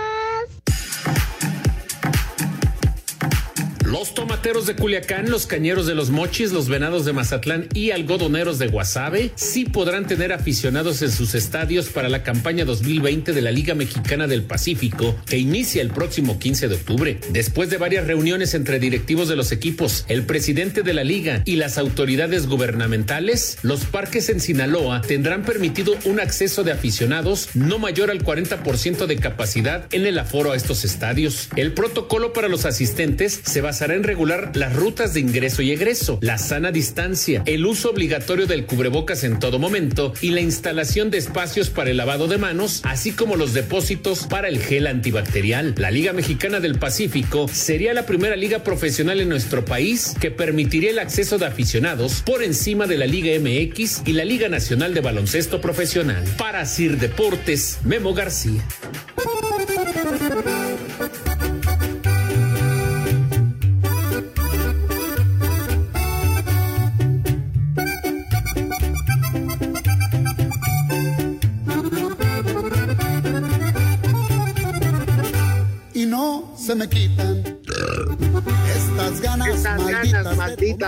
Los tomateros de Culiacán, los cañeros de los Mochis, los venados de Mazatlán y algodoneros de Guasave sí podrán tener aficionados en sus estadios para la campaña 2020 de la Liga Mexicana del Pacífico, que inicia el próximo 15 de octubre. Después de varias reuniones entre directivos de los equipos, el presidente de la liga y las autoridades gubernamentales, los parques en Sinaloa tendrán permitido un acceso de aficionados no mayor al 40% de capacidad en el aforo a estos estadios. El protocolo para los asistentes se en regular las rutas de ingreso y egreso, la sana distancia, el uso obligatorio del cubrebocas en todo momento y la instalación de espacios para el lavado de manos, así como los depósitos para el gel antibacterial. La Liga Mexicana del Pacífico sería la primera liga profesional en nuestro país que permitiría el acceso de aficionados por encima de la Liga MX y la Liga Nacional de Baloncesto Profesional. Para Sir Deportes, Memo García.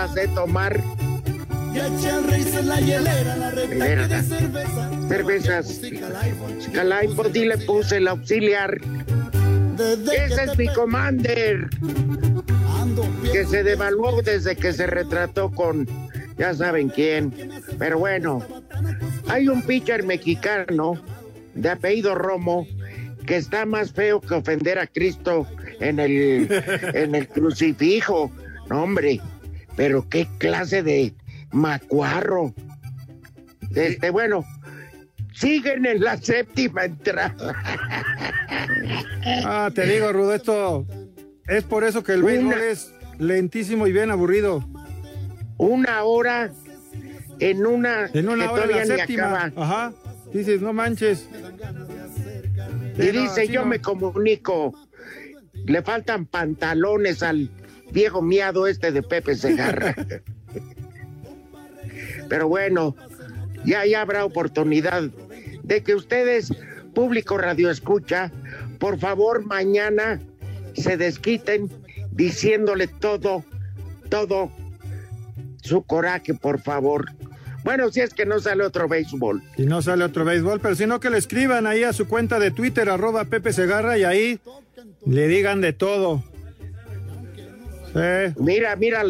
De tomar la hielera, la de cerveza. cervezas. Calaipo, pues dile puse el auxiliar. Ese es mi commander. Que se devaluó desde que se retrató con ya saben quién. Pero bueno, hay un pitcher mexicano de apellido Romo que está más feo que ofender a Cristo en el, en el crucifijo. No, hombre, pero qué clase de macuarro. Este, bueno, siguen en la séptima entrada. Ah, te digo, Rudo, esto es por eso que el béisbol es lentísimo y bien aburrido. Una hora en una, En una que hora todavía la ni séptima. Ajá. Dices, no manches. Y dice, yo no. me comunico. Le faltan pantalones al viejo miado este de Pepe Segarra. Pero bueno, ya, ya habrá oportunidad de que ustedes, público radio escucha, por favor mañana se desquiten diciéndole todo, todo su coraje, por favor. Bueno, si es que no sale otro béisbol. Si no sale otro béisbol, pero si no que le escriban ahí a su cuenta de Twitter, arroba Pepe Segarra, y ahí le digan de todo. Sí. Mira, mira,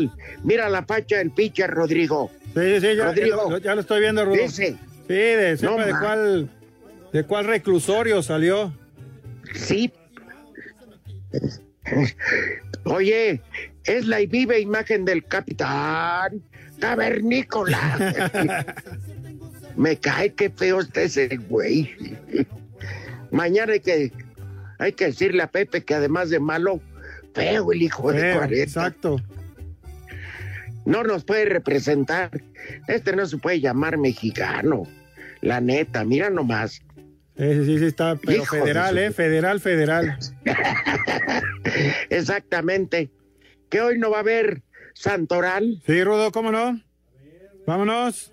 mira la facha del pitcher, Rodrigo. Sí, sí, ya, Rodrigo. ya lo, ya lo estoy viendo, Rudo. Dice. Sí, de, No, de cuál, de cuál reclusorio salió. Sí. Oye, es la viva imagen del capitán cavernícola. (laughs) Me cae que feo está ese güey. Mañana hay que, hay que decirle a Pepe que además de malo, feo el hijo de Feo, 40. exacto. No nos puede representar. Este no se puede llamar mexicano. La neta, mira nomás. Sí, sí, sí, está, pero Hijo federal, su- ¿eh? Federal, federal. (laughs) Exactamente. Que hoy no va a haber Santoral. Sí, Rudo, ¿cómo no? Vámonos.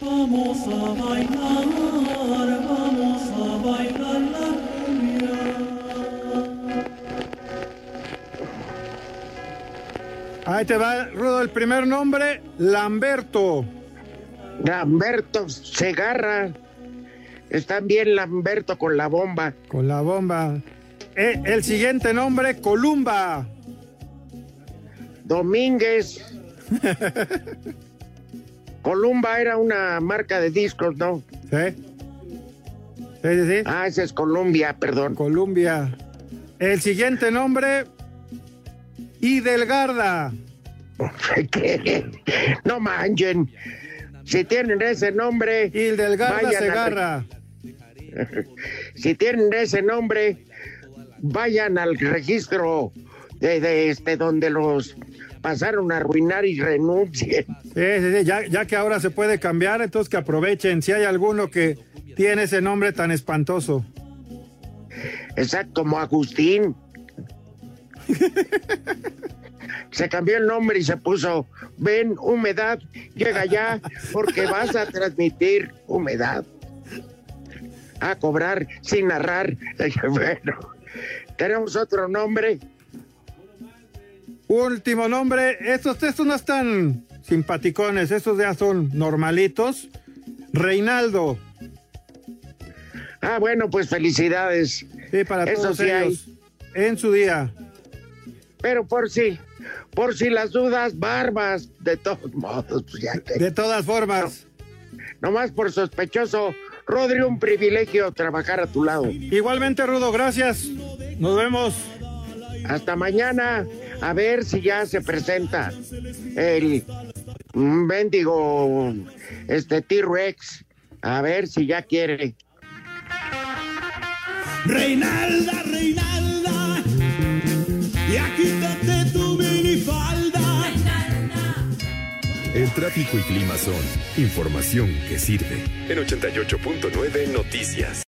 Vamos a bailar, Ahí te va, Rudo, el primer nombre, Lamberto. Lamberto Segarra. Están bien Lamberto con la bomba. Con la bomba. Eh, el siguiente nombre, Columba. Domínguez. (laughs) Columba era una marca de discos, ¿no? Sí. Sí, sí, sí. Ah, ese es Columbia, perdón. Columbia. El siguiente nombre, Idelgarda. ¿Qué? (laughs) No manchen. Si tienen ese nombre, Idelgarda vayan a- Segarra. (laughs) si tienen ese nombre, vayan al registro de, de este donde los pasaron a arruinar y renuncien. Sí, sí, sí, Ya, ya que ahora se puede cambiar, entonces que aprovechen si hay alguno que tiene ese nombre tan espantoso. Exacto, como Agustín. (laughs) Se cambió el nombre y se puso, ven, humedad, llega ya, porque vas a transmitir humedad. A cobrar sin narrar. (laughs) Bueno, tenemos otro nombre. Último nombre, estos textos no están simpaticones, estos ya son normalitos. Reinaldo. Ah, bueno, pues felicidades. Sí, para Eso todos sí ellos. En su día. Pero por si, por si las dudas, barbas, de todos modos, pues ya te- De todas formas. Nomás por sospechoso, Rodri, un privilegio trabajar a tu lado. Igualmente, Rudo, gracias. Nos vemos. Hasta mañana, a ver si ya se presenta el mendigo este T-Rex. A ver si ya quiere. Reinalda, Reinalda, ya quítate tu minifalda. El tráfico y clima son información que sirve. En 88.9 Noticias.